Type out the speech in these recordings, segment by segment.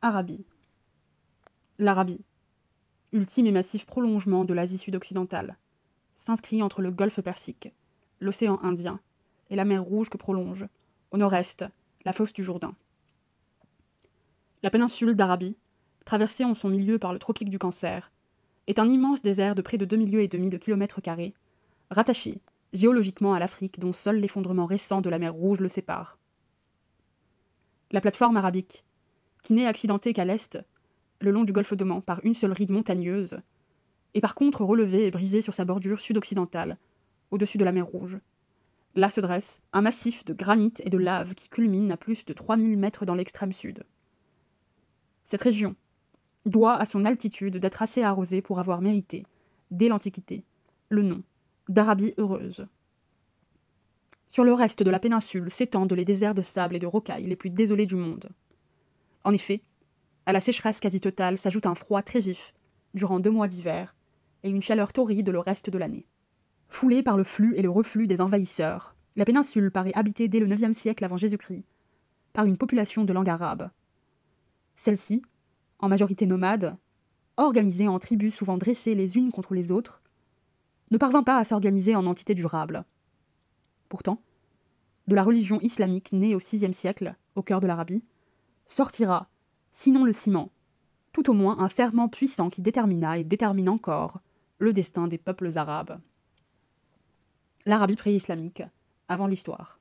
Arabie. L'Arabie, ultime et massif prolongement de l'Asie sud-occidentale, s'inscrit entre le golfe Persique, l'océan Indien et la mer Rouge que prolonge, au nord-est, la fosse du Jourdain. La péninsule d'Arabie, traversée en son milieu par le tropique du Cancer, est un immense désert de près de 2 milieux et demi de kilomètres carrés, rattaché géologiquement à l'Afrique dont seul l'effondrement récent de la mer Rouge le sépare. La plateforme arabique, qui n'est accidentée qu'à l'est, le long du golfe d'Oman par une seule ride montagneuse, est par contre relevée et brisée sur sa bordure sud-occidentale, au-dessus de la mer Rouge. Là se dresse un massif de granit et de lave qui culmine à plus de 3000 mètres dans l'extrême sud. Cette région doit à son altitude d'être assez arrosée pour avoir mérité, dès l'Antiquité, le nom d'Arabie heureuse. Sur le reste de la péninsule s'étendent les déserts de sable et de rocailles les plus désolés du monde. En effet, à la sécheresse quasi totale s'ajoute un froid très vif, durant deux mois d'hiver, et une chaleur torride le reste de l'année. Foulée par le flux et le reflux des envahisseurs, la péninsule paraît habitée dès le IXe siècle avant Jésus-Christ par une population de langue arabe. Celle-ci, en majorité nomade, organisée en tribus souvent dressées les unes contre les autres, ne parvint pas à s'organiser en entité durable. Pourtant, de la religion islamique née au VIe siècle, au cœur de l'Arabie, sortira, sinon le ciment, tout au moins un ferment puissant qui détermina et détermine encore le destin des peuples arabes. L'Arabie pré-islamique, avant l'histoire.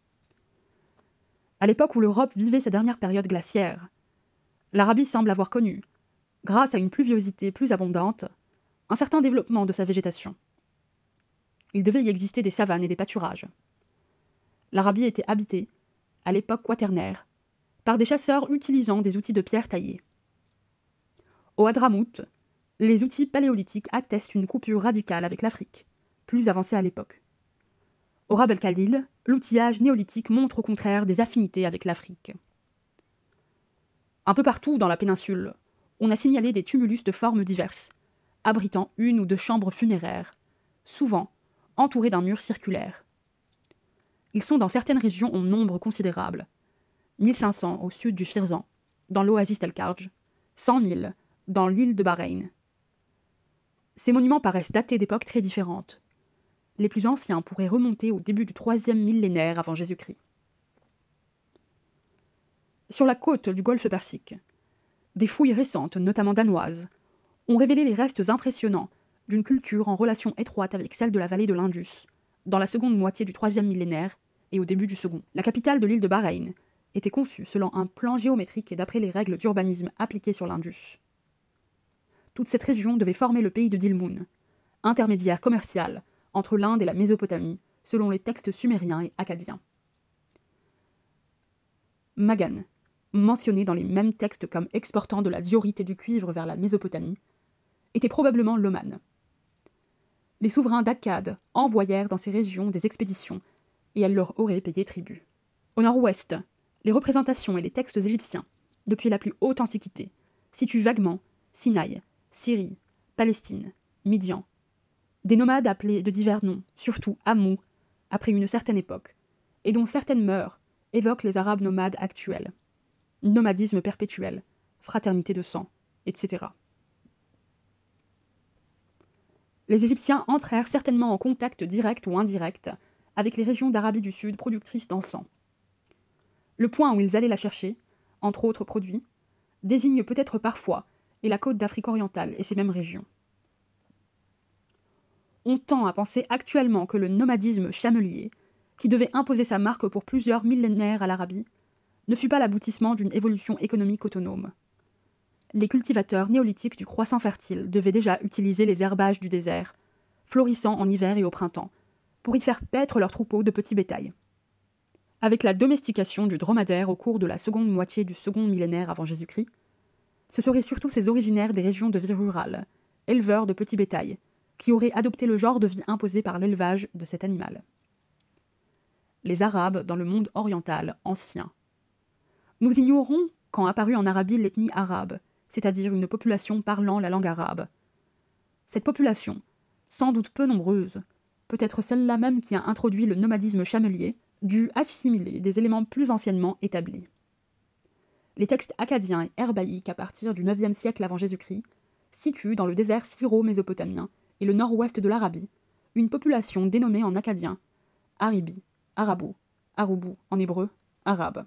À l'époque où l'Europe vivait sa dernière période glaciaire, l'Arabie semble avoir connu, grâce à une pluviosité plus abondante, un certain développement de sa végétation. Il devait y exister des savanes et des pâturages. L'Arabie était habitée, à l'époque quaternaire, par des chasseurs utilisant des outils de pierre taillés. Au Hadramout, les outils paléolithiques attestent une coupure radicale avec l'Afrique, plus avancée à l'époque. Au Rab el Khalil, l'outillage néolithique montre au contraire des affinités avec l'Afrique. Un peu partout dans la péninsule, on a signalé des tumulus de formes diverses, abritant une ou deux chambres funéraires, souvent entourés d'un mur circulaire. Ils sont dans certaines régions en nombre considérable. 1500 au sud du Firzan, dans l'oasis d'El-Karj, 100 000 dans l'île de Bahreïn. Ces monuments paraissent datés d'époques très différentes. Les plus anciens pourraient remonter au début du troisième millénaire avant Jésus-Christ. Sur la côte du golfe Persique, des fouilles récentes, notamment danoises, ont révélé les restes impressionnants d'une culture en relation étroite avec celle de la vallée de l'Indus, dans la seconde moitié du troisième millénaire et au début du second. La capitale de l'île de Bahreïn était conçue selon un plan géométrique et d'après les règles d'urbanisme appliquées sur l'Indus. Toute cette région devait former le pays de Dilmun, intermédiaire commercial entre l'Inde et la Mésopotamie, selon les textes sumériens et acadiens. Magan, mentionné dans les mêmes textes comme exportant de la diorite et du cuivre vers la Mésopotamie, était probablement l'Oman, les souverains d'Akkad envoyèrent dans ces régions des expéditions, et elles leur auraient payé tribut. Au nord-ouest, les représentations et les textes égyptiens, depuis la plus haute antiquité, situent vaguement Sinaï, Syrie, Palestine, Midian. Des nomades appelés de divers noms, surtout Amou, après une certaine époque, et dont certaines mœurs évoquent les Arabes nomades actuels. Nomadisme perpétuel, fraternité de sang, etc. les Égyptiens entrèrent certainement en contact direct ou indirect avec les régions d'Arabie du Sud productrices d'encens. Le point où ils allaient la chercher, entre autres produits, désigne peut-être parfois et la côte d'Afrique orientale et ces mêmes régions. On tend à penser actuellement que le nomadisme chamelier, qui devait imposer sa marque pour plusieurs millénaires à l'Arabie, ne fut pas l'aboutissement d'une évolution économique autonome les cultivateurs néolithiques du croissant fertile devaient déjà utiliser les herbages du désert, florissant en hiver et au printemps, pour y faire paître leurs troupeaux de petits bétails. Avec la domestication du dromadaire au cours de la seconde moitié du second millénaire avant Jésus-Christ, ce seraient surtout ces originaires des régions de vie rurale, éleveurs de petits bétails, qui auraient adopté le genre de vie imposé par l'élevage de cet animal. Les Arabes dans le monde oriental ancien. Nous ignorons quand apparut en Arabie l'ethnie arabe, c'est-à-dire une population parlant la langue arabe. Cette population, sans doute peu nombreuse, peut être celle-là même qui a introduit le nomadisme chamelier, dut assimiler des éléments plus anciennement établis. les textes acadiens et herbaïques à partir du IXe siècle avant Jésus-Christ situent dans le désert syro-mésopotamien et le nord-ouest de l'Arabie une population dénommée en acadien Aribi, Arabou, Aroubou en hébreu, arabe.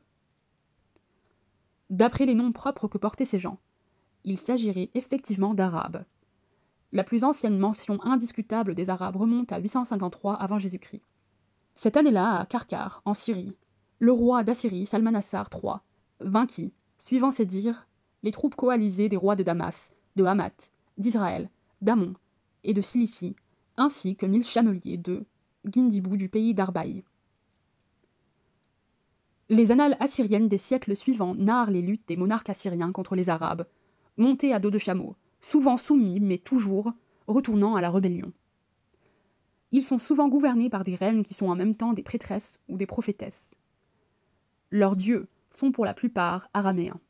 D'après les noms propres que portaient ces gens, il s'agirait effectivement d'Arabes. La plus ancienne mention indiscutable des Arabes remonte à 853 avant Jésus-Christ. Cette année-là, à Karkar, en Syrie, le roi d'Assyrie, Salmanassar III, vainquit, suivant ses dires, les troupes coalisées des rois de Damas, de Hamath, d'Israël, d'Amon et de Cilicie, ainsi que mille chameliers de Gindibou du pays d'Arbaï. Les annales assyriennes des siècles suivants narrent les luttes des monarques assyriens contre les Arabes, montés à dos de chameaux, souvent soumis, mais toujours retournant à la rébellion. Ils sont souvent gouvernés par des reines qui sont en même temps des prêtresses ou des prophétesses. Leurs dieux sont pour la plupart araméens.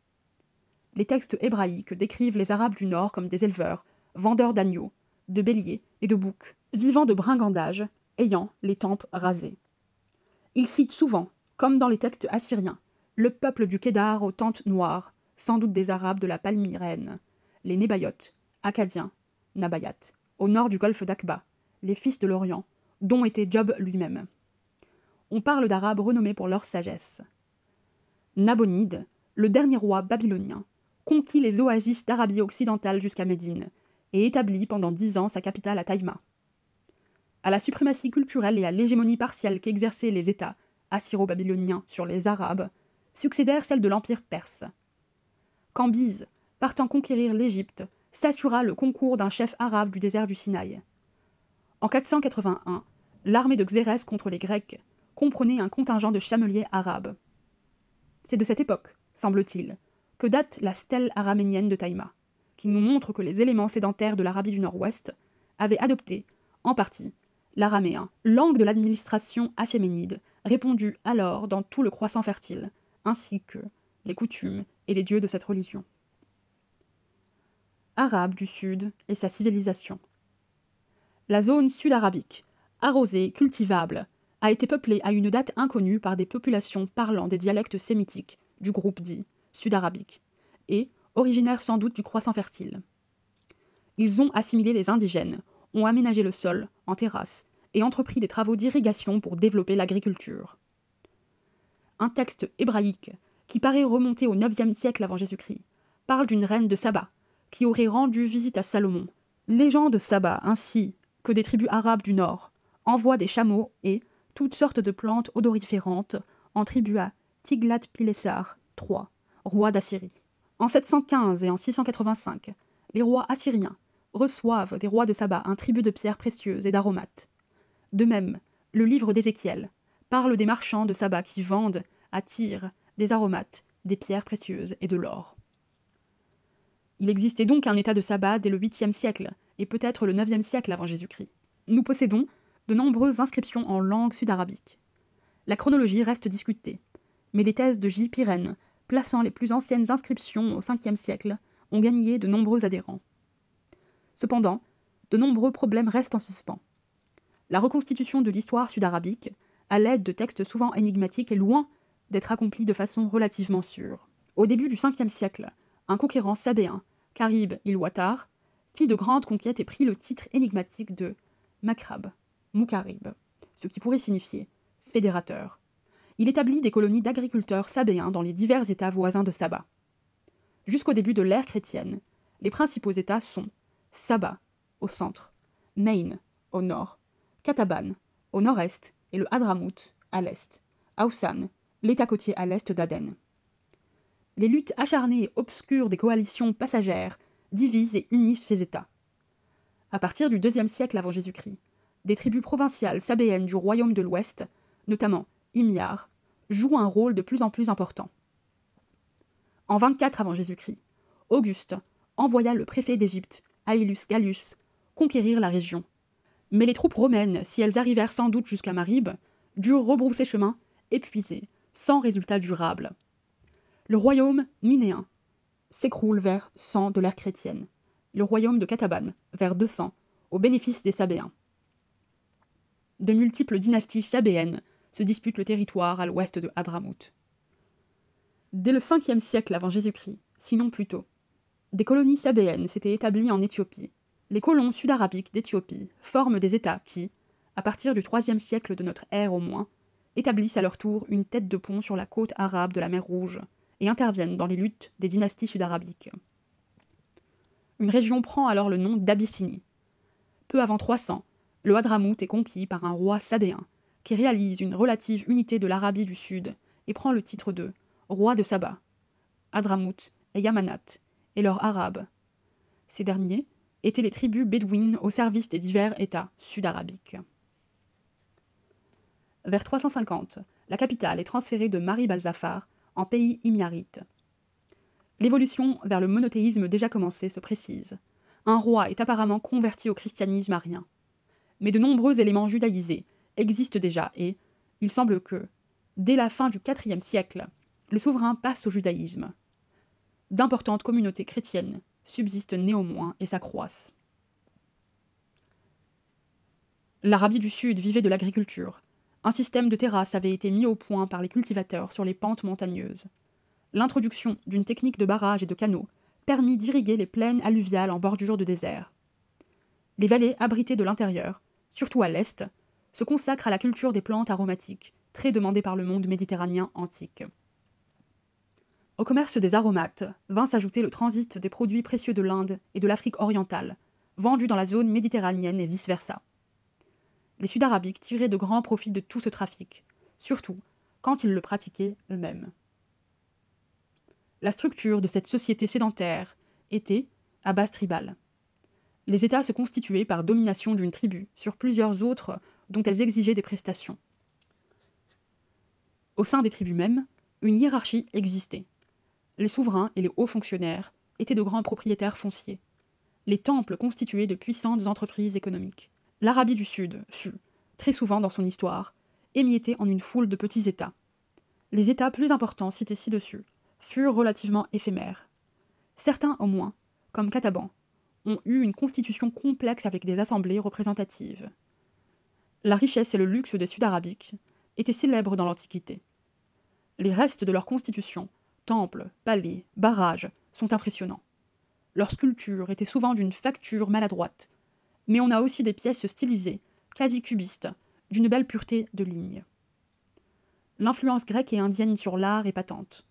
Les textes hébraïques décrivent les Arabes du Nord comme des éleveurs, vendeurs d'agneaux, de béliers et de boucs, vivant de bringandage, ayant les tempes rasées. Ils citent souvent, comme dans les textes assyriens, le peuple du Kédar aux tentes noires, sans doute des Arabes de la Palmyrène, les Nébayotes, Acadiens, Nabayat, au nord du golfe d'Aqba, les fils de l'Orient, dont était Job lui-même. On parle d'Arabes renommés pour leur sagesse. Nabonide, le dernier roi babylonien, conquit les oasis d'Arabie occidentale jusqu'à Médine et établit pendant dix ans sa capitale à Taïma. À la suprématie culturelle et à l'hégémonie partielle qu'exerçaient les États assyro-babyloniens sur les Arabes succédèrent celles de l'Empire perse. Cambyse, partant conquérir l'Égypte, s'assura le concours d'un chef arabe du désert du Sinaï. En 481, l'armée de Xérès contre les Grecs comprenait un contingent de chameliers arabes. C'est de cette époque, semble-t-il, que date la stèle araménienne de Taïma, qui nous montre que les éléments sédentaires de l'Arabie du Nord-Ouest avaient adopté, en partie, l'araméen, langue de l'administration achéménide, répandue alors dans tout le croissant fertile, ainsi que les coutumes et les dieux de cette religion. Arabe du Sud et sa civilisation. La zone sud-arabique, arrosée, cultivable, a été peuplée à une date inconnue par des populations parlant des dialectes sémitiques du groupe dit sud-arabique et originaires sans doute du croissant fertile. Ils ont assimilé les indigènes, ont aménagé le sol en terrasses et entrepris des travaux d'irrigation pour développer l'agriculture. Un texte hébraïque, qui paraît remonter au IXe siècle avant Jésus-Christ, parle d'une reine de Saba qui aurait rendu visite à Salomon. Les gens de Saba ainsi que des tribus arabes du nord, envoient des chameaux et toutes sortes de plantes odoriférantes en tribu à Tiglath-Pileser III, roi d'Assyrie. En 715 et en 685, les rois assyriens reçoivent des rois de Saba un tribut de pierres précieuses et d'aromates. De même, le livre d'Ézéchiel parle des marchands de Saba qui vendent à Tyr des aromates, des pierres précieuses et de l'or. Il existait donc un état de Saba dès le 8e siècle, et peut-être le 9e siècle avant Jésus-Christ. Nous possédons de nombreuses inscriptions en langue sud-arabique. La chronologie reste discutée, mais les thèses de J. Pyrène, plaçant les plus anciennes inscriptions au 5e siècle, ont gagné de nombreux adhérents. Cependant, de nombreux problèmes restent en suspens. La reconstitution de l'histoire sud-arabique, à l'aide de textes souvent énigmatiques, est loin d'être accomplie de façon relativement sûre. Au début du 5e siècle, un conquérant sabéen, Karib il-Watar, fit de grandes conquêtes et prit le titre énigmatique de Makrab, Moukarib, ce qui pourrait signifier fédérateur. Il établit des colonies d'agriculteurs sabéens dans les divers États voisins de Saba. Jusqu'au début de l'ère chrétienne, les principaux États sont Saba, au centre, Maine, au nord, Kataban, au nord-est, et le Hadramout, à l'est, Aousan, l'État côtier à l'est d'Aden. Les luttes acharnées et obscures des coalitions passagères divisent et unissent ces États. À partir du IIe siècle avant Jésus-Christ, des tribus provinciales sabéennes du royaume de l'Ouest, notamment Imyar, jouent un rôle de plus en plus important. En 24 avant Jésus-Christ, Auguste envoya le préfet d'Égypte, Aélus Gallus, conquérir la région. Mais les troupes romaines, si elles arrivèrent sans doute jusqu'à Marib, durent rebrousser chemin, épuisées, sans résultat durable. Le royaume minéen s'écroule vers 100 de l'ère chrétienne, le royaume de Cataban vers 200, au bénéfice des Sabéens. De multiples dynasties sabéennes se disputent le territoire à l'ouest de Hadramout. Dès le 5e siècle avant Jésus-Christ, sinon plus tôt, des colonies sabéennes s'étaient établies en Éthiopie. Les colons sud-arabiques d'Éthiopie forment des États qui, à partir du IIIe siècle de notre ère au moins, établissent à leur tour une tête de pont sur la côte arabe de la mer Rouge et interviennent dans les luttes des dynasties sud-arabiques. Une région prend alors le nom d'Abyssinie. Peu avant 300, le Hadramout est conquis par un roi sabéen qui réalise une relative unité de l'Arabie du Sud et prend le titre de roi de Saba. Hadramout et Yamanat et leurs Arabes. Ces derniers étaient les tribus bédouines au service des divers États sud-arabiques. Vers 350, la capitale est transférée de Mari Balzafar en pays himyarite. L'évolution vers le monothéisme déjà commencé se précise. Un roi est apparemment converti au christianisme arien. Mais de nombreux éléments judaïsés existent déjà et il semble que, dès la fin du IVe siècle, le souverain passe au judaïsme d'importantes communautés chrétiennes subsistent néanmoins et s'accroissent. L'Arabie du Sud vivait de l'agriculture. Un système de terrasses avait été mis au point par les cultivateurs sur les pentes montagneuses. L'introduction d'une technique de barrage et de canaux permit d'irriguer les plaines alluviales en bordure de désert. Les vallées abritées de l'intérieur, surtout à l'est, se consacrent à la culture des plantes aromatiques, très demandées par le monde méditerranéen antique. Au commerce des aromates vint s'ajouter le transit des produits précieux de l'Inde et de l'Afrique orientale, vendus dans la zone méditerranéenne et vice-versa. Les Sud-Arabiques tiraient de grands profits de tout ce trafic, surtout quand ils le pratiquaient eux-mêmes. La structure de cette société sédentaire était à base tribale. Les États se constituaient par domination d'une tribu sur plusieurs autres dont elles exigeaient des prestations. Au sein des tribus mêmes, une hiérarchie existait les souverains et les hauts fonctionnaires étaient de grands propriétaires fonciers. Les temples constituaient de puissantes entreprises économiques. L'Arabie du Sud fut, très souvent dans son histoire, émiettée en une foule de petits États. Les États plus importants cités ci-dessus furent relativement éphémères. Certains, au moins, comme Cataban, ont eu une constitution complexe avec des assemblées représentatives. La richesse et le luxe des Sud-Arabiques étaient célèbres dans l'Antiquité. Les restes de leur constitution temples, palais, barrages sont impressionnants. Leurs sculptures étaient souvent d'une facture maladroite, mais on a aussi des pièces stylisées, quasi cubistes, d'une belle pureté de ligne. L'influence grecque et indienne sur l'art est patente.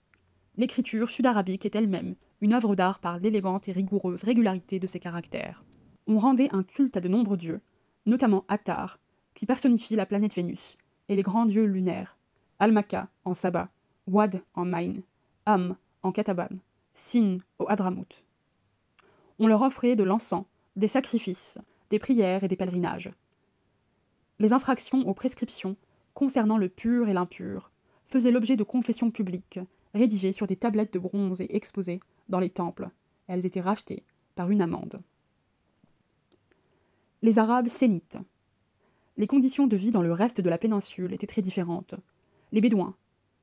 L'écriture sud-arabique est elle-même une œuvre d'art par l'élégante et rigoureuse régularité de ses caractères. On rendait un culte à de nombreux dieux, notamment Attar, qui personnifie la planète Vénus, et les grands dieux lunaires, Almaka en Saba, Wad en Maine, Am en Kataban, Sin au Hadramout. On leur offrait de l'encens, des sacrifices, des prières et des pèlerinages. Les infractions aux prescriptions concernant le pur et l'impur faisaient l'objet de confessions publiques, rédigées sur des tablettes de bronze et exposées dans les temples. Elles étaient rachetées par une amende. Les Arabes sénites. Les conditions de vie dans le reste de la péninsule étaient très différentes. Les Bédouins,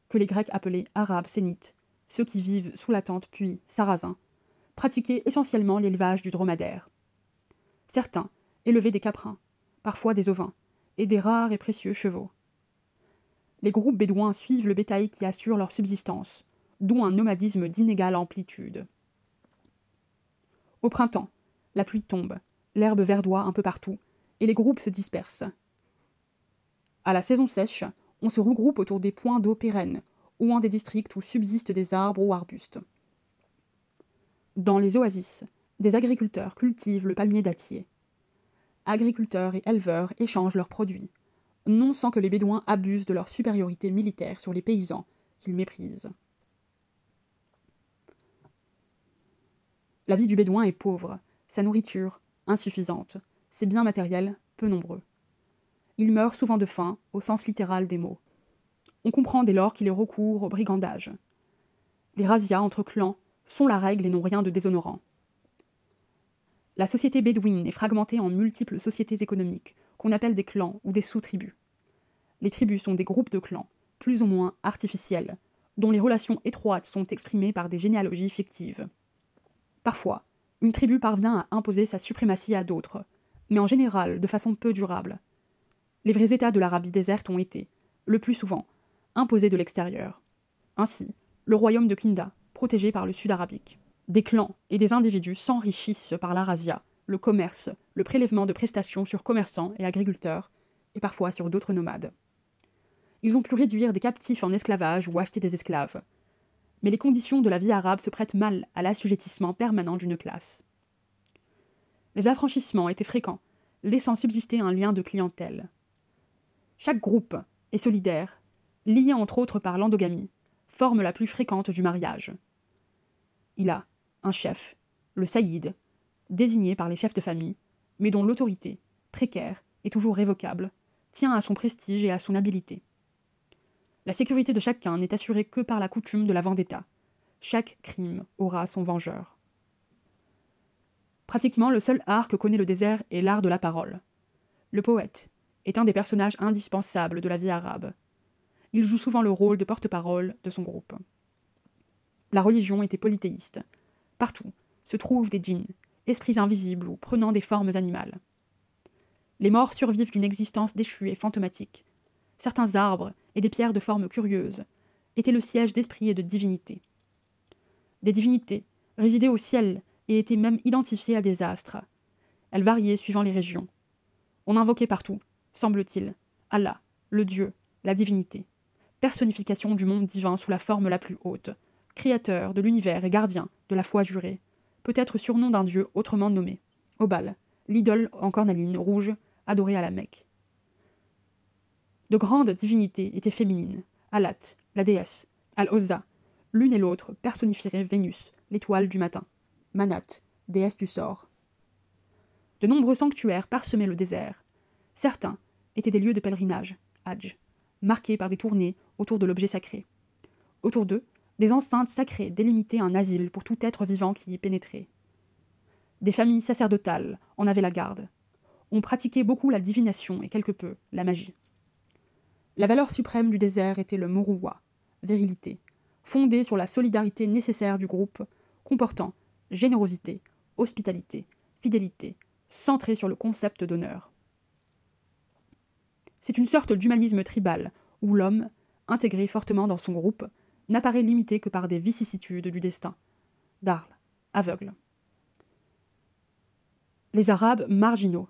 que les Grecs appelaient Arabes sénites, ceux qui vivent sous la tente puis sarrasins, pratiquaient essentiellement l'élevage du dromadaire. Certains élevaient des caprins, parfois des ovins, et des rares et précieux chevaux. Les groupes bédouins suivent le bétail qui assure leur subsistance, d'où un nomadisme d'inégale amplitude. Au printemps, la pluie tombe, l'herbe verdoie un peu partout, et les groupes se dispersent. À la saison sèche, on se regroupe autour des points d'eau pérennes, ou en des districts où subsistent des arbres ou arbustes. Dans les oasis, des agriculteurs cultivent le palmier dattier. Agriculteurs et éleveurs échangent leurs produits, non sans que les Bédouins abusent de leur supériorité militaire sur les paysans qu'ils méprisent. La vie du Bédouin est pauvre, sa nourriture insuffisante, ses biens matériels peu nombreux. Il meurt souvent de faim, au sens littéral des mots. On comprend dès lors qu'il est recours au brigandage. Les razzias entre clans sont la règle et n'ont rien de déshonorant. La société bédouine est fragmentée en multiples sociétés économiques, qu'on appelle des clans ou des sous-tribus. Les tribus sont des groupes de clans, plus ou moins artificiels, dont les relations étroites sont exprimées par des généalogies fictives. Parfois, une tribu parvient à imposer sa suprématie à d'autres, mais en général de façon peu durable. Les vrais États de l'Arabie déserte ont été, le plus souvent, imposés de l'extérieur. Ainsi, le royaume de Kinda, protégé par le sud arabique. Des clans et des individus s'enrichissent par l'arasia, le commerce, le prélèvement de prestations sur commerçants et agriculteurs, et parfois sur d'autres nomades. Ils ont pu réduire des captifs en esclavage ou acheter des esclaves. Mais les conditions de la vie arabe se prêtent mal à l'assujettissement permanent d'une classe. Les affranchissements étaient fréquents, laissant subsister un lien de clientèle. Chaque groupe est solidaire, lié entre autres par l'endogamie, forme la plus fréquente du mariage. Il a un chef, le saïd, désigné par les chefs de famille, mais dont l'autorité, précaire et toujours révocable, tient à son prestige et à son habileté. La sécurité de chacun n'est assurée que par la coutume de la vendetta. Chaque crime aura son vengeur. Pratiquement le seul art que connaît le désert est l'art de la parole. Le poète est un des personnages indispensables de la vie arabe. Il joue souvent le rôle de porte-parole de son groupe. La religion était polythéiste. Partout se trouvent des djinns, esprits invisibles ou prenant des formes animales. Les morts survivent d'une existence déchue et fantomatique. Certains arbres et des pierres de formes curieuses étaient le siège d'esprits et de divinités. Des divinités résidaient au ciel et étaient même identifiées à des astres. Elles variaient suivant les régions. On invoquait partout, semble-t-il, Allah, le Dieu, la divinité, personnification du monde divin sous la forme la plus haute, créateur de l'univers et gardien de la foi jurée, peut-être surnom d'un dieu autrement nommé, Obal, l'idole en cornaline rouge adorée à la Mecque. De grandes divinités étaient féminines, Alat, la déesse, Al-Ozza, l'une et l'autre personnifieraient Vénus, l'étoile du matin, Manat, déesse du sort. De nombreux sanctuaires parsemaient le désert. Certains étaient des lieux de pèlerinage, Hajj, marqués par des tournées autour de l'objet sacré. Autour d'eux, des enceintes sacrées délimitaient un asile pour tout être vivant qui y pénétrait. Des familles sacerdotales en avaient la garde. On pratiquait beaucoup la divination et quelque peu la magie. La valeur suprême du désert était le moruwa, virilité, fondée sur la solidarité nécessaire du groupe, comportant générosité, hospitalité, fidélité, centrée sur le concept d'honneur. C'est une sorte d'humanisme tribal, où l'homme, intégré fortement dans son groupe, n'apparaît limité que par des vicissitudes du destin. D'Arles, aveugle. Les Arabes marginaux.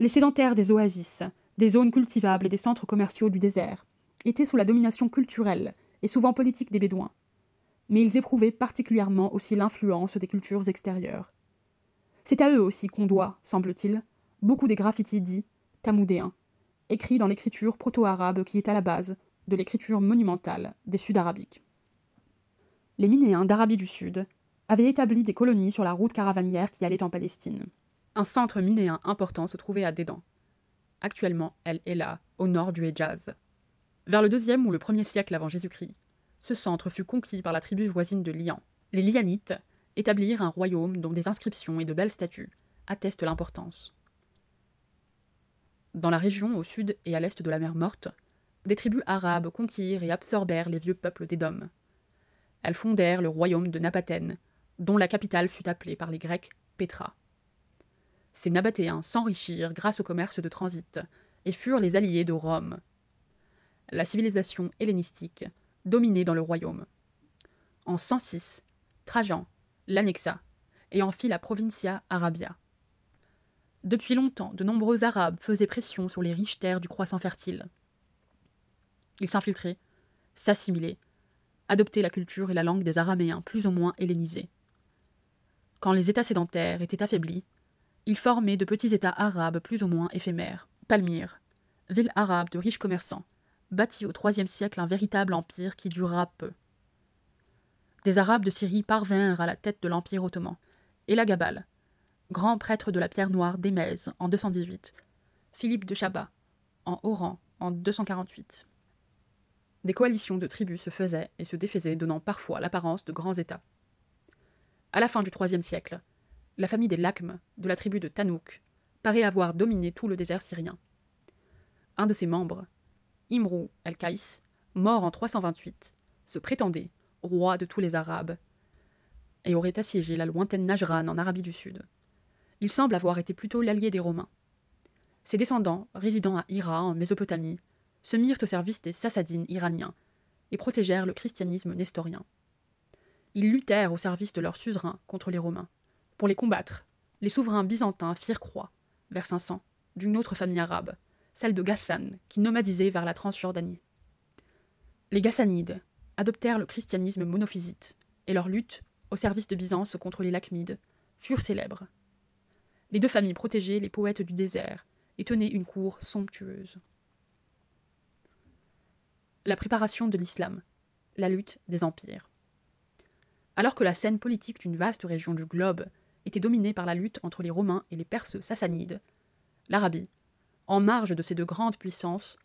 Les sédentaires des oasis, des zones cultivables et des centres commerciaux du désert étaient sous la domination culturelle et souvent politique des Bédouins. Mais ils éprouvaient particulièrement aussi l'influence des cultures extérieures. C'est à eux aussi qu'on doit, semble-t-il, beaucoup des graffitis dits tamoudéens, écrits dans l'écriture proto-arabe qui est à la base de l'écriture monumentale des Sud-Arabiques. Les Minéens d'Arabie du Sud avaient établi des colonies sur la route caravanière qui allait en Palestine. Un centre minéen important se trouvait à Dédan. Actuellement, elle est là, au nord du Hejaz. Vers le deuxième ou le premier siècle avant Jésus-Christ, ce centre fut conquis par la tribu voisine de Lian. Les Lianites établirent un royaume dont des inscriptions et de belles statues attestent l'importance. Dans la région au sud et à l'est de la mer Morte, des tribus arabes conquirent et absorbèrent les vieux peuples d'Édom. Elles fondèrent le royaume de Nabathène, dont la capitale fut appelée par les Grecs Pétra. Ces Nabatéens s'enrichirent grâce au commerce de transit et furent les alliés de Rome. La civilisation hellénistique dominait dans le royaume. En 106, Trajan l'annexa et en fit la Provincia Arabia. Depuis longtemps, de nombreux Arabes faisaient pression sur les riches terres du croissant fertile. Ils s'infiltraient, s'assimilaient, adoptaient la culture et la langue des Araméens plus ou moins hellénisés. Quand les États sédentaires étaient affaiblis, ils formaient de petits États arabes plus ou moins éphémères. Palmyre, ville arabe de riches commerçants, bâtit au IIIe siècle un véritable empire qui dura peu. Des Arabes de Syrie parvinrent à la tête de l'Empire ottoman, et grand prêtre de la pierre noire d'Émèse en 218, Philippe de Chabat en Oran en 248. Des coalitions de tribus se faisaient et se défaisaient, donnant parfois l'apparence de grands États. À la fin du IIIe siècle, la famille des Lakmes, de la tribu de Tanouk, paraît avoir dominé tout le désert syrien. Un de ses membres, Imrou el-Kaïs, mort en 328, se prétendait roi de tous les Arabes et aurait assiégé la lointaine Najran en Arabie du Sud. Il semble avoir été plutôt l'allié des Romains. Ses descendants, résidant à Hira en Mésopotamie, se mirent au service des Sassadines iraniens et protégèrent le christianisme nestorien. Ils luttèrent au service de leurs suzerains contre les Romains. Pour les combattre, les souverains byzantins firent croix, vers 500, d'une autre famille arabe, celle de Ghassan, qui nomadisait vers la Transjordanie. Les Ghassanides adoptèrent le christianisme monophysite, et leur lutte, au service de Byzance contre les Lachmides, furent célèbres. Les deux familles protégeaient les poètes du désert et tenaient une cour somptueuse. La préparation de l'islam, la lutte des empires. Alors que la scène politique d'une vaste région du globe était dominée par la lutte entre les Romains et les Perses sassanides, l'Arabie, en marge de ces deux grandes puissances,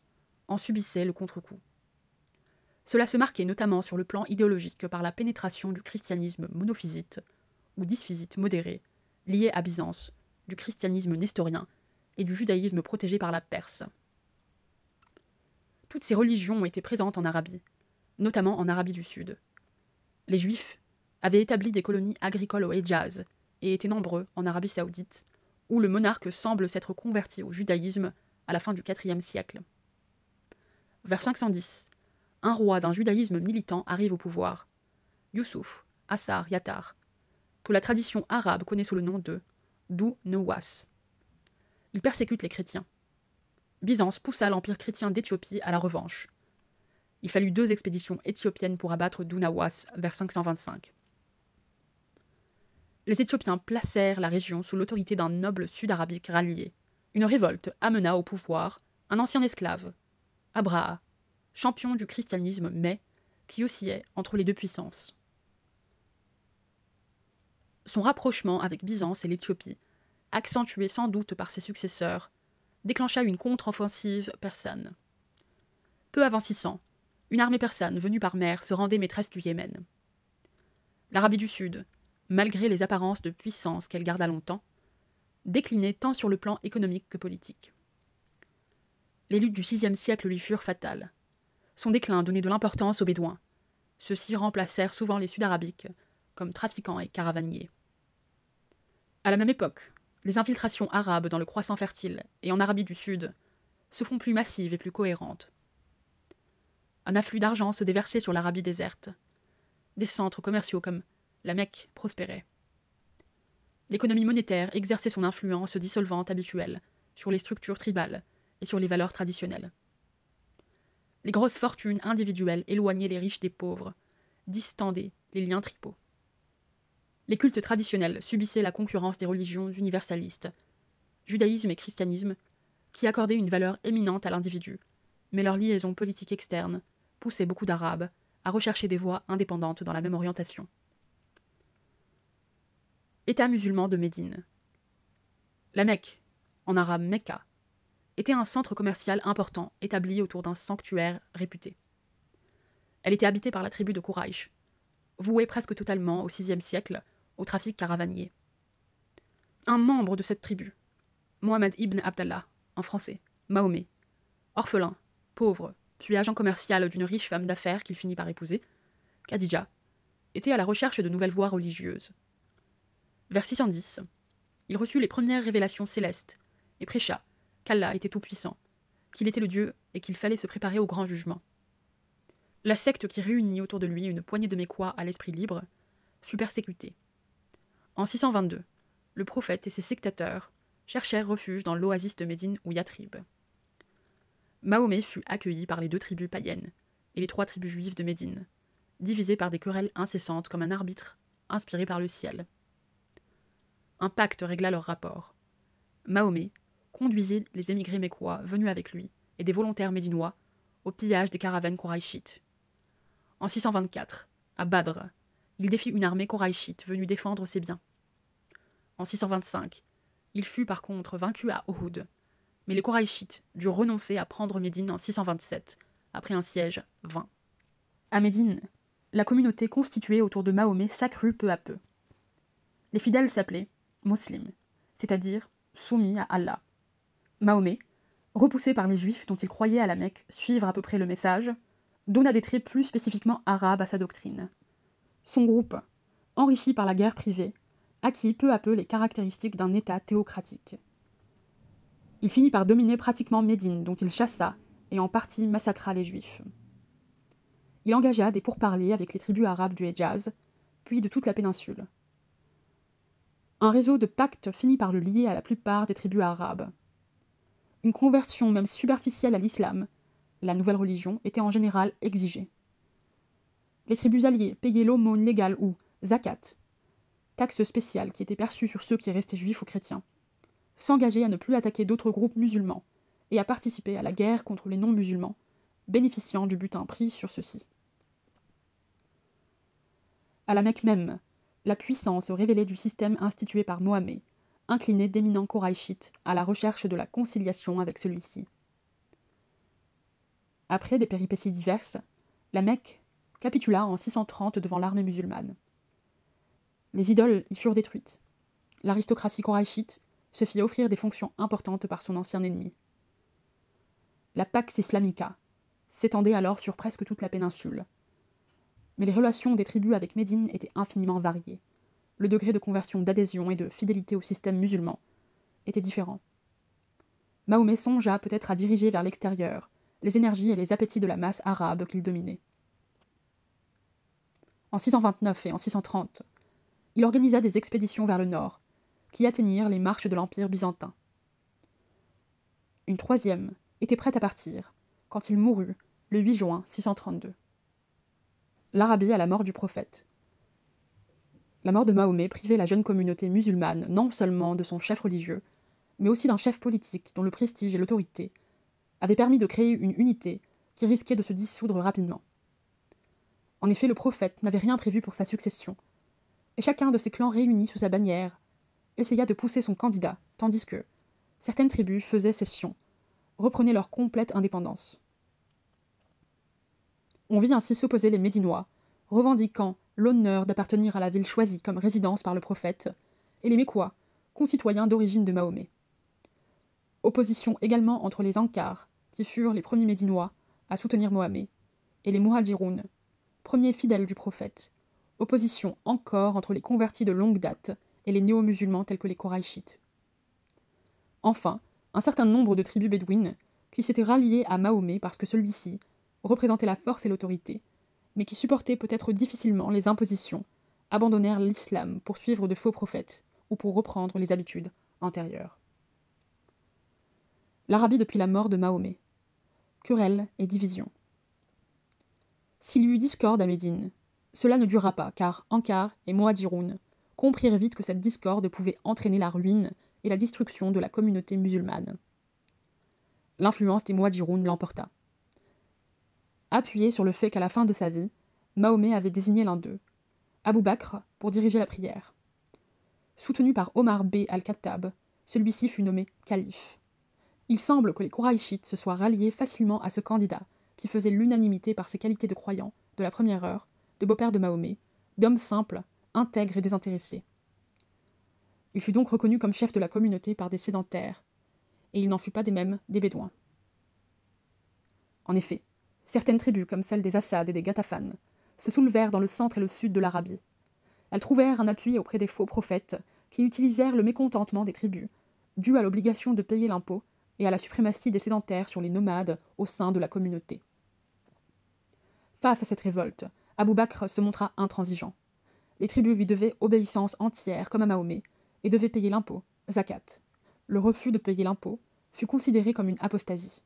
en subissait le contre-coup. Cela se marquait notamment sur le plan idéologique par la pénétration du christianisme monophysite ou dysphysite modéré, lié à Byzance, du christianisme nestorien et du judaïsme protégé par la Perse. Toutes ces religions étaient présentes en Arabie, notamment en Arabie du Sud. Les Juifs avaient établi des colonies agricoles au Hejaz et étaient nombreux en Arabie saoudite, où le monarque semble s'être converti au judaïsme à la fin du IVe siècle. Vers 510, un roi d'un judaïsme militant arrive au pouvoir, Youssouf, Assar Yatar, que la tradition arabe connaît sous le nom de Dou Newas. Il persécute les chrétiens. Byzance poussa l'empire chrétien d'Éthiopie à la revanche. Il fallut deux expéditions éthiopiennes pour abattre Nawas vers 525. Les Éthiopiens placèrent la région sous l'autorité d'un noble sud-arabique rallié. Une révolte amena au pouvoir un ancien esclave, Abraha, champion du christianisme, mais qui oscillait entre les deux puissances. Son rapprochement avec Byzance et l'Éthiopie, accentué sans doute par ses successeurs, déclencha une contre-offensive persane. Peu avant 600, une armée persane venue par mer se rendait maîtresse du Yémen. L'Arabie du Sud, malgré les apparences de puissance qu'elle garda longtemps, déclinait tant sur le plan économique que politique. Les luttes du VIe siècle lui furent fatales. Son déclin donnait de l'importance aux Bédouins. Ceux-ci remplacèrent souvent les Sud-Arabiques comme trafiquants et caravaniers. À la même époque, les infiltrations arabes dans le croissant fertile et en Arabie du Sud se font plus massives et plus cohérentes. Un afflux d'argent se déversait sur l'Arabie déserte. Des centres commerciaux comme la Mecque prospéraient. L'économie monétaire exerçait son influence dissolvante habituelle sur les structures tribales et sur les valeurs traditionnelles. Les grosses fortunes individuelles éloignaient les riches des pauvres, distendaient les liens tripaux. Les cultes traditionnels subissaient la concurrence des religions universalistes, judaïsme et christianisme, qui accordaient une valeur éminente à l'individu, mais leur liaison politique externe poussait beaucoup d'Arabes à rechercher des voies indépendantes dans la même orientation. État musulman de Médine. La Mecque, en arabe Mecca, était un centre commercial important établi autour d'un sanctuaire réputé. Elle était habitée par la tribu de Quraysh, vouée presque totalement au VIe siècle au trafic caravanier. Un membre de cette tribu, Mohamed ibn Abdallah, en français, Mahomet, orphelin, pauvre, puis agent commercial d'une riche femme d'affaires qu'il finit par épouser, Khadija, était à la recherche de nouvelles voies religieuses. Vers 610, il reçut les premières révélations célestes et prêcha qu'Allah était tout-puissant, qu'il était le Dieu et qu'il fallait se préparer au grand jugement. La secte qui réunit autour de lui une poignée de Mécois à l'esprit libre fut persécutée. En 622, le prophète et ses sectateurs cherchèrent refuge dans l'oasis de Médine ou Yatrib. Mahomet fut accueilli par les deux tribus païennes et les trois tribus juives de Médine, divisées par des querelles incessantes comme un arbitre inspiré par le ciel. Un pacte régla leurs rapports. Mahomet conduisit les émigrés mécois venus avec lui et des volontaires médinois au pillage des caravanes koraïchites. En 624, à Badr, il défit une armée koraïchite venue défendre ses biens. En 625, il fut par contre vaincu à Uhud, mais les koraïchites durent renoncer à prendre Médine en 627, après un siège vain. À Médine, la communauté constituée autour de Mahomet s'accrut peu à peu. Les fidèles s'appelaient muslims, c'est-à-dire soumis à Allah. Mahomet, repoussé par les juifs dont il croyait à la Mecque suivre à peu près le message, donna des traits plus spécifiquement arabes à sa doctrine. Son groupe, enrichi par la guerre privée, acquit peu à peu les caractéristiques d'un État théocratique. Il finit par dominer pratiquement Médine, dont il chassa et en partie massacra les Juifs. il engagea des pourparlers avec les tribus arabes du Hejaz, puis de toute la péninsule. Un réseau de pactes finit par le lier à la plupart des tribus arabes. Une conversion même superficielle à l'islam, la nouvelle religion, était en général exigée. Les tribus alliées payaient l'aumône légale ou zakat, taxe spéciale qui était perçue sur ceux qui restaient juifs ou chrétiens, s'engageaient à ne plus attaquer d'autres groupes musulmans et à participer à la guerre contre les non-musulmans, bénéficiant du butin pris sur ceux-ci. À la Mecque même, la puissance révélée du système institué par Mohammed inclinait d'éminents Koraïchites à la recherche de la conciliation avec celui-ci. Après des péripéties diverses, la Mecque capitula en 630 devant l'armée musulmane. Les idoles y furent détruites. L'aristocratie koraïchite se fit offrir des fonctions importantes par son ancien ennemi. La Pax Islamica s'étendait alors sur presque toute la péninsule. Mais les relations des tribus avec Médine étaient infiniment variées. Le degré de conversion, d'adhésion et de fidélité au système musulman était différent. Mahomet songea peut-être à diriger vers l'extérieur les énergies et les appétits de la masse arabe qu'il dominait. En 629 et en 630, il organisa des expéditions vers le nord, qui atteignirent les marches de l'Empire byzantin. Une troisième était prête à partir, quand il mourut, le 8 juin 632. L'Arabie à la mort du prophète. La mort de Mahomet privait la jeune communauté musulmane non seulement de son chef religieux, mais aussi d'un chef politique dont le prestige et l'autorité avait permis de créer une unité qui risquait de se dissoudre rapidement. En effet, le prophète n'avait rien prévu pour sa succession, et chacun de ses clans réunis sous sa bannière essaya de pousser son candidat, tandis que certaines tribus faisaient cession, reprenaient leur complète indépendance. On vit ainsi s'opposer les Médinois, revendiquant l'honneur d'appartenir à la ville choisie comme résidence par le prophète, et les Mécois, concitoyens d'origine de Mahomet. Opposition également entre les Ankars, qui furent les premiers Médinois à soutenir Mohamed, et les Muhajiroun, premiers fidèles du prophète. Opposition encore entre les convertis de longue date et les néo-musulmans tels que les Koraïchites. Enfin, un certain nombre de tribus bédouines qui s'étaient ralliées à Mahomet parce que celui-ci représentait la force et l'autorité, mais qui supportaient peut-être difficilement les impositions, abandonnèrent l'islam pour suivre de faux prophètes ou pour reprendre les habitudes antérieures l'Arabie depuis la mort de Mahomet. Querelle et division. S'il y eut discorde à Médine, cela ne dura pas, car Ankar et Moadjiroun comprirent vite que cette discorde pouvait entraîner la ruine et la destruction de la communauté musulmane. L'influence des Moadjiroun l'emporta. Appuyé sur le fait qu'à la fin de sa vie, Mahomet avait désigné l'un d'eux, Abou Bakr, pour diriger la prière. Soutenu par Omar B. al-Khattab, celui-ci fut nommé calife. Il semble que les Koraïchites se soient ralliés facilement à ce candidat, qui faisait l'unanimité par ses qualités de croyant, de la première heure, de beau-père de Mahomet, d'homme simple, intègre et désintéressé. Il fut donc reconnu comme chef de la communauté par des sédentaires, et il n'en fut pas des mêmes des Bédouins. En effet, certaines tribus, comme celles des Assad et des Gatafanes, se soulevèrent dans le centre et le sud de l'Arabie. Elles trouvèrent un appui auprès des faux prophètes, qui utilisèrent le mécontentement des tribus, dû à l'obligation de payer l'impôt et à la suprématie des sédentaires sur les nomades au sein de la communauté. Face à cette révolte, Abou Bakr se montra intransigeant. Les tribus lui devaient obéissance entière comme à Mahomet et devaient payer l'impôt, zakat. Le refus de payer l'impôt fut considéré comme une apostasie.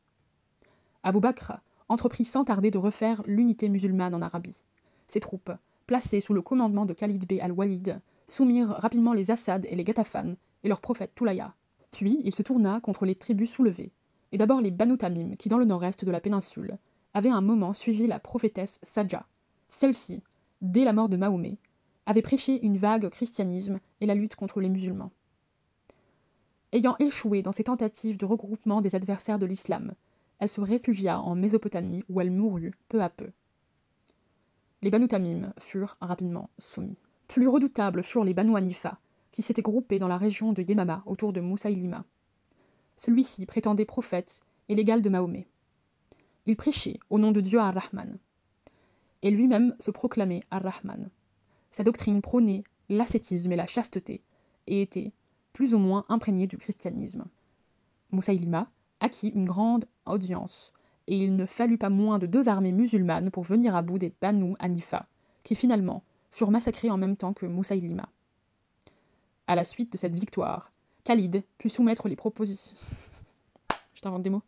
Abou Bakr entreprit sans tarder de refaire l'unité musulmane en Arabie. Ses troupes, placées sous le commandement de Khalid b al-Walid, soumirent rapidement les Assad et les Gatafan et leur prophète Toulaya, puis il se tourna contre les tribus soulevées, et d'abord les Banu Tamim, qui dans le nord-est de la péninsule avaient un moment suivi la prophétesse Sadja. Celle-ci, dès la mort de Mahomet, avait prêché une vague christianisme et la lutte contre les musulmans. Ayant échoué dans ses tentatives de regroupement des adversaires de l'islam, elle se réfugia en Mésopotamie où elle mourut peu à peu. Les Banu Tamim furent rapidement soumis. Plus redoutables furent les Banu Hanifa, qui s'était groupé dans la région de Yemama autour de Moussaïlima. Celui-ci prétendait prophète et l'égal de Mahomet. Il prêchait au nom de Dieu Ar-Rahman. Et lui-même se proclamait Ar-Rahman. Sa doctrine prônait l'ascétisme et la chasteté, et était plus ou moins imprégnée du christianisme. Moussaïlima acquit une grande audience et il ne fallut pas moins de deux armées musulmanes pour venir à bout des Banu Hanifa, qui finalement furent massacrés en même temps que Moussaïlima. À la suite de cette victoire, Khalid put soumettre les propositions. Je t'invente des mots.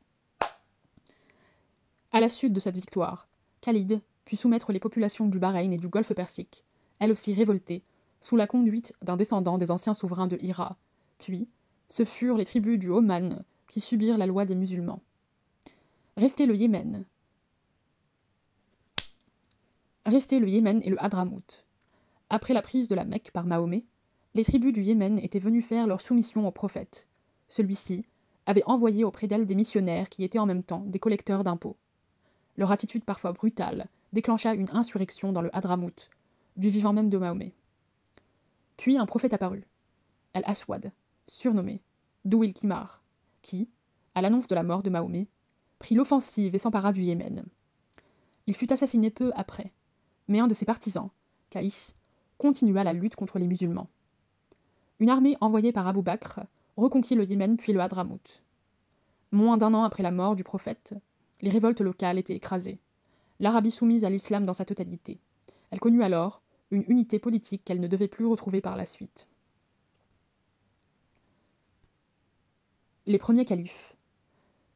À la suite de cette victoire, Khalid put soumettre les populations du Bahreïn et du Golfe Persique, elles aussi révoltées, sous la conduite d'un descendant des anciens souverains de Hira. Puis, ce furent les tribus du Oman qui subirent la loi des musulmans. Restait le Yémen. Restait le Yémen et le Hadramout. Après la prise de la Mecque par Mahomet, les tribus du Yémen étaient venues faire leur soumission au prophète. Celui-ci avait envoyé auprès d'elles des missionnaires qui étaient en même temps des collecteurs d'impôts. Leur attitude parfois brutale déclencha une insurrection dans le Hadramout, du vivant même de Mahomet. Puis un prophète apparut, Al-Aswad, surnommé Douil Kimar, qui, à l'annonce de la mort de Mahomet, prit l'offensive et s'empara du Yémen. Il fut assassiné peu après, mais un de ses partisans, Caïs, continua la lutte contre les musulmans. Une armée envoyée par Abou Bakr reconquit le Yémen puis le Hadramout. Moins d'un an après la mort du prophète, les révoltes locales étaient écrasées. L'Arabie soumise à l'islam dans sa totalité. Elle connut alors une unité politique qu'elle ne devait plus retrouver par la suite. Les premiers califes.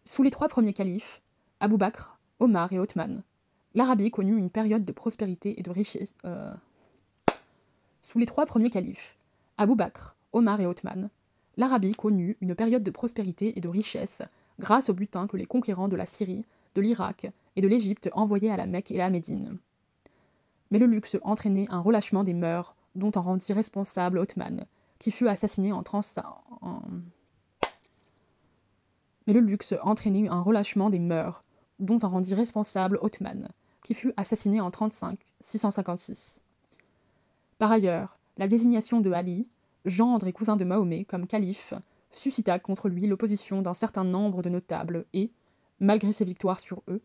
Sous les trois premiers califes, Abou Bakr, Omar et Othman, l'Arabie connut une période de prospérité et de richesse. Euh, sous les trois premiers califes, Abou Bakr, Omar et Othman, l'Arabie connut une période de prospérité et de richesse grâce au butin que les conquérants de la Syrie, de l'Irak et de l'Égypte envoyaient à la Mecque et à la Médine. Mais le luxe entraînait un relâchement des mœurs dont en rendit responsable Othman, qui fut assassiné en, trans... Mais le luxe entraînait un relâchement des mœurs dont en rendit responsable Othman, qui fut assassiné en 35 656. Par ailleurs, la désignation de Ali, gendre et cousin de Mahomet, comme calife, suscita contre lui l'opposition d'un certain nombre de notables et, malgré ses victoires sur eux,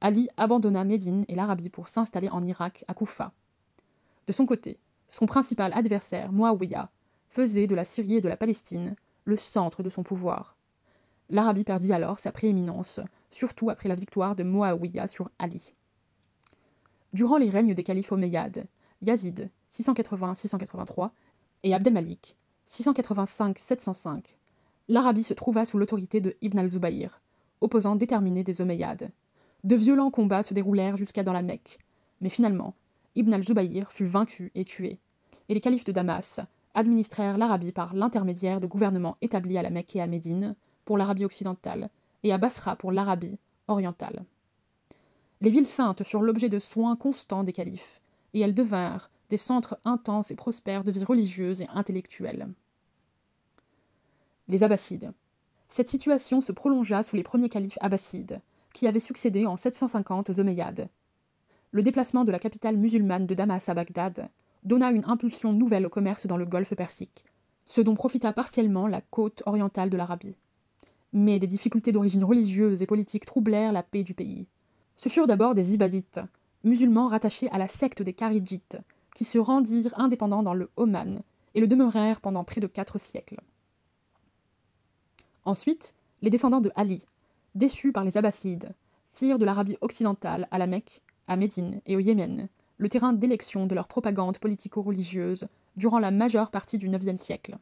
Ali abandonna Médine et l'Arabie pour s'installer en Irak, à Koufa. De son côté, son principal adversaire, Muawiyah, faisait de la Syrie et de la Palestine le centre de son pouvoir. L'Arabie perdit alors sa prééminence, surtout après la victoire de Muawiyah sur Ali. Durant les règnes des califes omeyyades, Yazid, 680-683, et Abdelmalik, 685-705, l'Arabie se trouva sous l'autorité de Ibn al-Zubayr, opposant déterminé des Omeyyades. De violents combats se déroulèrent jusqu'à dans la Mecque, mais finalement, Ibn al-Zubayr fut vaincu et tué, et les califes de Damas administrèrent l'Arabie par l'intermédiaire de gouvernements établis à la Mecque et à Médine pour l'Arabie occidentale et à Basra pour l'Arabie orientale. Les villes saintes furent l'objet de soins constants des califes, et elles devinrent des centres intenses et prospères de vie religieuse et intellectuelle. Les Abbassides. Cette situation se prolongea sous les premiers califes abbassides, qui avaient succédé en 750 aux Omeyyades. Le déplacement de la capitale musulmane de Damas à Bagdad donna une impulsion nouvelle au commerce dans le golfe Persique, ce dont profita partiellement la côte orientale de l'Arabie. Mais des difficultés d'origine religieuse et politique troublèrent la paix du pays. Ce furent d'abord des Ibadites, musulmans rattachés à la secte des Kharidjites, qui se rendirent indépendants dans le Oman et le demeurèrent pendant près de quatre siècles. Ensuite, les descendants de Ali, déçus par les Abbassides, firent de l'Arabie occidentale à la Mecque, à Médine et au Yémen le terrain d'élection de leur propagande politico-religieuse durant la majeure partie du IXe siècle.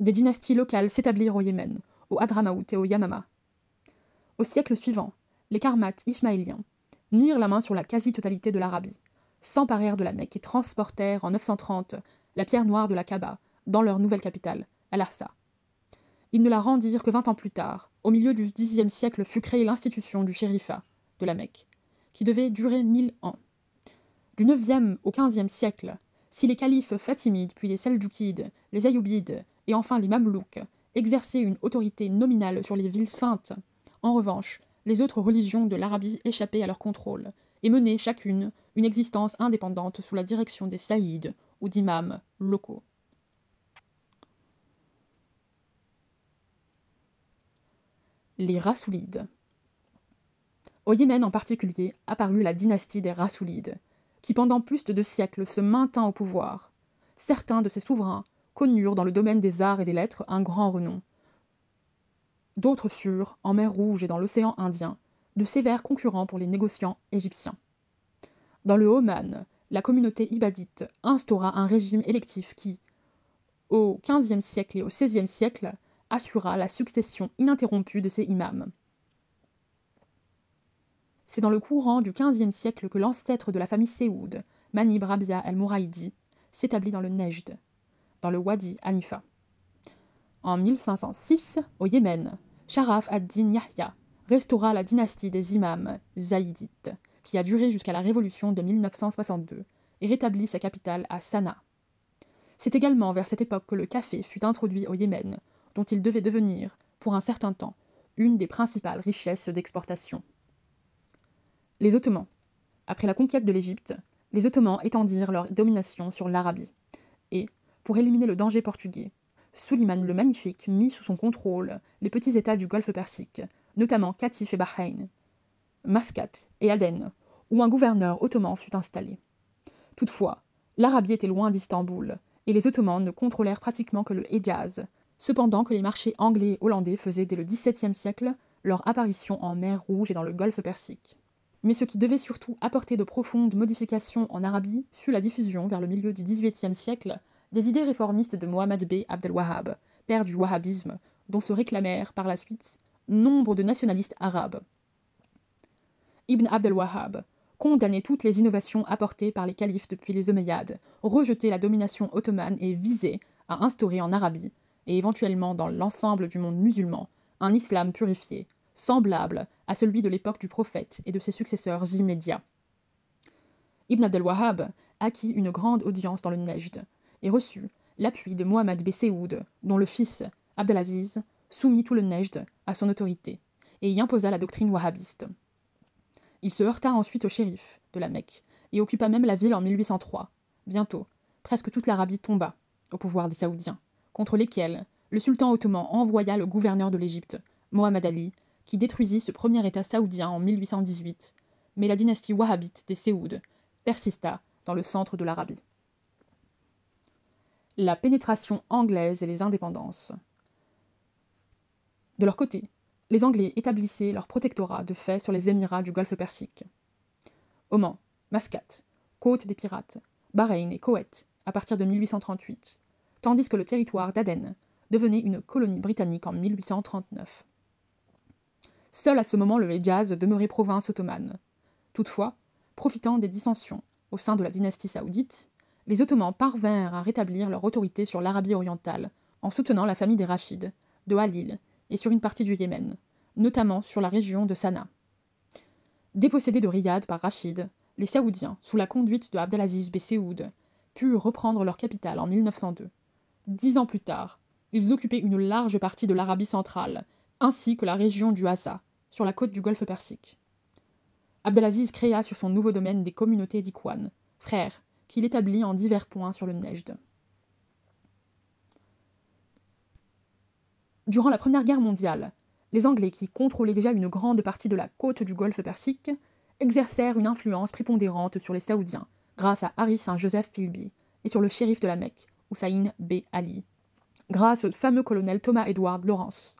Des dynasties locales s'établirent au Yémen, au Hadramaout et au Yamama. Au siècle suivant, les Karmates ismaéliens mirent la main sur la quasi-totalité de l'Arabie, s'emparèrent de la Mecque et transportèrent en 930 la pierre noire de la Kaaba dans leur nouvelle capitale, Al-Arsa. Ils ne la rendirent que vingt ans plus tard. Au milieu du Xe siècle fut créée l'institution du shérifa de la Mecque, qui devait durer mille ans. Du IXe au XVe siècle, si les califes fatimides, puis les Seldjoukides, les Ayyoubides et enfin les Mamelouks exerçaient une autorité nominale sur les villes saintes, en revanche, les autres religions de l'Arabie échappaient à leur contrôle et menaient chacune une existence indépendante sous la direction des saïds ou d'imams locaux. Les Rassoulides. Au Yémen en particulier apparut la dynastie des Rassoulides, qui pendant plus de deux siècles se maintint au pouvoir. Certains de ces souverains connurent dans le domaine des arts et des lettres un grand renom, D'autres furent, en mer Rouge et dans l'océan Indien, de sévères concurrents pour les négociants égyptiens. Dans le Oman, la communauté ibadite instaura un régime électif qui, au XVe siècle et au XVIe siècle, assura la succession ininterrompue de ses imams. C'est dans le courant du XVe siècle que l'ancêtre de la famille Séoud, Manib Rabia el-Mouraïdi, s'établit dans le Nejd, dans le Wadi Hanifa. En 1506, au Yémen, Sharaf ad-Din Yahya restaura la dynastie des imams zaïdites, qui a duré jusqu'à la révolution de 1962, et rétablit sa capitale à Sanaa. C'est également vers cette époque que le café fut introduit au Yémen, dont il devait devenir, pour un certain temps, une des principales richesses d'exportation. Les Ottomans. Après la conquête de l'Égypte, les Ottomans étendirent leur domination sur l'Arabie. Et, pour éliminer le danger portugais, Suliman le Magnifique mit sous son contrôle les petits États du Golfe Persique, notamment Katif et Bahreïn, Mascat et Aden, où un gouverneur ottoman fut installé. Toutefois, l'Arabie était loin d'Istanbul, et les Ottomans ne contrôlèrent pratiquement que le Hejaz, cependant que les marchés anglais et hollandais faisaient dès le XVIIe siècle leur apparition en mer Rouge et dans le golfe Persique. Mais ce qui devait surtout apporter de profondes modifications en Arabie fut la diffusion, vers le milieu du XVIIIe siècle, des idées réformistes de Mohammed B. Abdel Wahhab, père du wahhabisme, dont se réclamèrent par la suite nombre de nationalistes arabes. Ibn Abdel Wahhab condamnait toutes les innovations apportées par les califes depuis les Omeyyades, rejetait la domination ottomane et visait à instaurer en Arabie et éventuellement dans l'ensemble du monde musulman, un islam purifié, semblable à celui de l'époque du prophète et de ses successeurs immédiats. Ibn Abdel Wahhab acquit une grande audience dans le Nejd et reçut l'appui de Mohammed B. Seoud, dont le fils, Abdelaziz, soumit tout le Nejd à son autorité et y imposa la doctrine wahhabiste. Il se heurta ensuite au shérif de la Mecque et occupa même la ville en 1803. Bientôt, presque toute l'Arabie tomba au pouvoir des Saoudiens contre lesquels le sultan ottoman envoya le gouverneur de l'Égypte, Mohamed Ali, qui détruisit ce premier État saoudien en 1818, mais la dynastie wahhabite des Séouds persista dans le centre de l'Arabie. La pénétration anglaise et les indépendances. De leur côté, les Anglais établissaient leur protectorat de fait sur les Émirats du Golfe Persique. Oman, Mascate, côte des pirates, Bahreïn et Koweït, à partir de 1838, tandis que le territoire d'Aden devenait une colonie britannique en 1839. Seul à ce moment le Hejaz demeurait province ottomane. Toutefois, profitant des dissensions au sein de la dynastie saoudite, les Ottomans parvinrent à rétablir leur autorité sur l'Arabie orientale en soutenant la famille des Rachides, de Halil et sur une partie du Yémen, notamment sur la région de Sanaa. Dépossédés de Riyad par Rachid, les Saoudiens, sous la conduite de Abdelaziz B. Seoud, purent reprendre leur capitale en 1902. Dix ans plus tard, ils occupaient une large partie de l'Arabie centrale, ainsi que la région du Hassa, sur la côte du golfe Persique. Abdelaziz créa sur son nouveau domaine des communautés d'Ikhwan, frères, qu'il établit en divers points sur le Nejd. Durant la Première Guerre mondiale, les Anglais, qui contrôlaient déjà une grande partie de la côte du golfe Persique, exercèrent une influence prépondérante sur les Saoudiens, grâce à Harry Saint-Joseph Philby et sur le shérif de la Mecque, Hussein B. Ali, grâce au fameux colonel Thomas Edward Lawrence.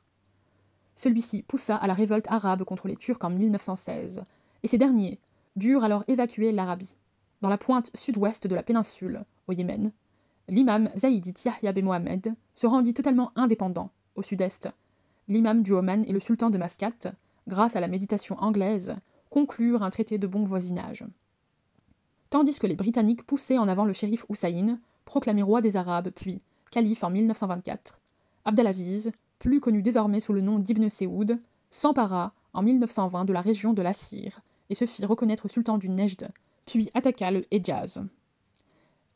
Celui-ci poussa à la révolte arabe contre les Turcs en 1916, et ces derniers durent alors évacuer l'Arabie. Dans la pointe sud-ouest de la péninsule, au Yémen, l'imam Zaïdi Yahya B. Mohamed se rendit totalement indépendant, au sud-est. L'imam du Oman et le sultan de Mascate, grâce à la méditation anglaise, conclurent un traité de bon voisinage. Tandis que les Britanniques poussaient en avant le shérif Hussein, proclamé roi des Arabes, puis calife en 1924, Abdelaziz, plus connu désormais sous le nom d'Ibn Seoud, s'empara en 1920 de la région de l'Assir et se fit reconnaître sultan du Nejd, puis attaqua le Hejaz.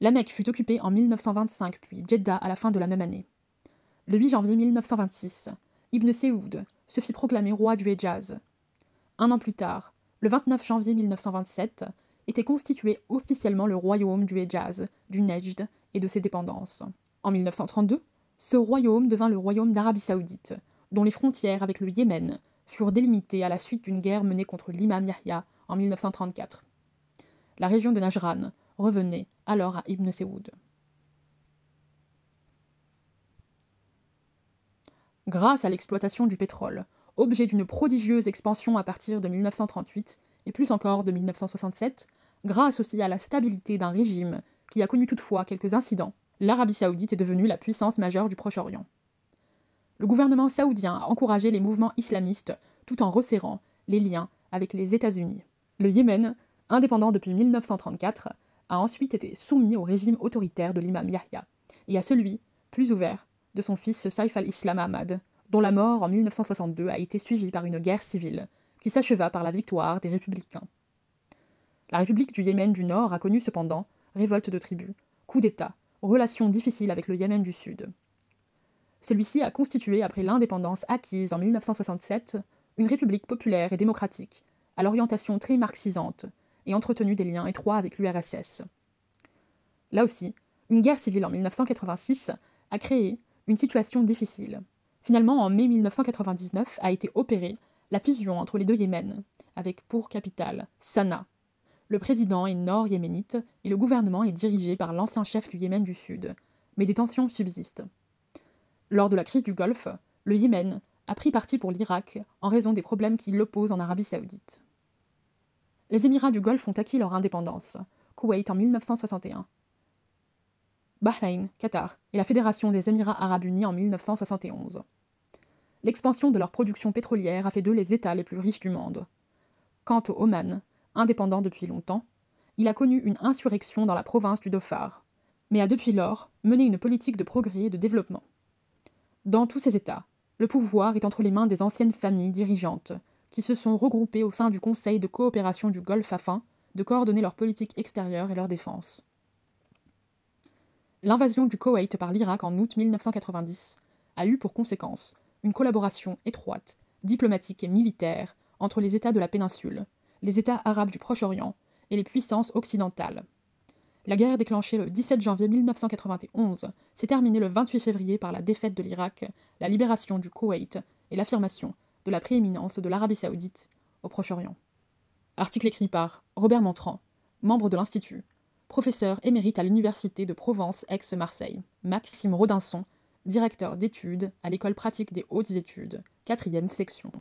La Mecque fut occupée en 1925, puis Jeddah à la fin de la même année. Le 8 janvier 1926, Ibn Seoud se fit proclamer roi du Hejaz. Un an plus tard, le 29 janvier 1927, était constitué officiellement le royaume du Hejaz, du Nejd et de ses dépendances. En 1932, ce royaume devint le royaume d'Arabie saoudite, dont les frontières avec le Yémen furent délimitées à la suite d'une guerre menée contre l'imam Yahya en 1934. La région de Najran revenait alors à Ibn Seoud. Grâce à l'exploitation du pétrole, objet d'une prodigieuse expansion à partir de 1938 et plus encore de 1967, grâce aussi à la stabilité d'un régime qui a connu toutefois quelques incidents, l'Arabie saoudite est devenue la puissance majeure du Proche-Orient. Le gouvernement saoudien a encouragé les mouvements islamistes tout en resserrant les liens avec les États-Unis. Le Yémen, indépendant depuis 1934, a ensuite été soumis au régime autoritaire de l'imam Yahya et à celui, plus ouvert, de son fils Saif al-Islam Ahmad, dont la mort en 1962 a été suivie par une guerre civile qui s'acheva par la victoire des républicains. La République du Yémen du Nord a connu cependant révolte de tribus, coup d'État, relations difficiles avec le Yémen du Sud. Celui-ci a constitué, après l'indépendance acquise en 1967, une république populaire et démocratique, à l'orientation très marxisante, et entretenu des liens étroits avec l'URSS. Là aussi, une guerre civile en 1986 a créé une situation difficile. Finalement, en mai 1999 a été opérée la fusion entre les deux Yémen, avec pour capitale Sanaa. Le président est nord-yéménite et le gouvernement est dirigé par l'ancien chef du Yémen du Sud, mais des tensions subsistent. Lors de la crise du Golfe, le Yémen a pris parti pour l'Irak en raison des problèmes qui l'opposent en Arabie saoudite. Les Émirats du Golfe ont acquis leur indépendance, Koweït en 1961, Bahreïn, Qatar et la Fédération des Émirats arabes unis en 1971. L'expansion de leur production pétrolière a fait d'eux les États les plus riches du monde. Quant au Oman, indépendant depuis longtemps, il a connu une insurrection dans la province du Dhofar, mais a depuis lors mené une politique de progrès et de développement. Dans tous ces États, le pouvoir est entre les mains des anciennes familles dirigeantes, qui se sont regroupées au sein du Conseil de coopération du Golfe afin de coordonner leur politique extérieure et leur défense. L'invasion du Koweït par l'Irak en août 1990 a eu pour conséquence une collaboration étroite, diplomatique et militaire entre les États de la péninsule, les États arabes du Proche-Orient et les puissances occidentales. La guerre déclenchée le 17 janvier 1991 s'est terminée le 28 février par la défaite de l'Irak, la libération du Koweït et l'affirmation de la prééminence de l'Arabie saoudite au Proche-Orient. Article écrit par Robert Montrand, membre de l'Institut, professeur émérite à l'Université de Provence Aix-Marseille. Maxime Rodinson, directeur d'études à l'École pratique des hautes études, quatrième section.